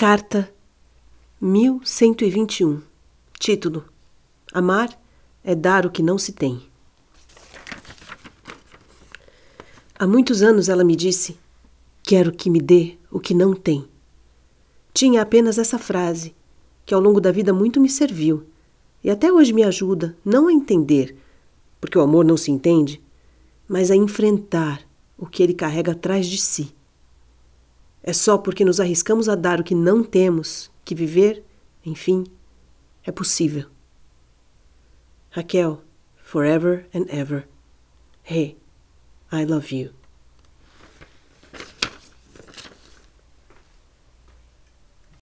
Carta 1121. Título: Amar é dar o que não se tem. Há muitos anos ela me disse: Quero que me dê o que não tem. Tinha apenas essa frase, que ao longo da vida muito me serviu e até hoje me ajuda não a entender, porque o amor não se entende, mas a enfrentar o que ele carrega atrás de si. É só porque nos arriscamos a dar o que não temos que viver, enfim, é possível. Raquel, forever and ever. Hey, I love you.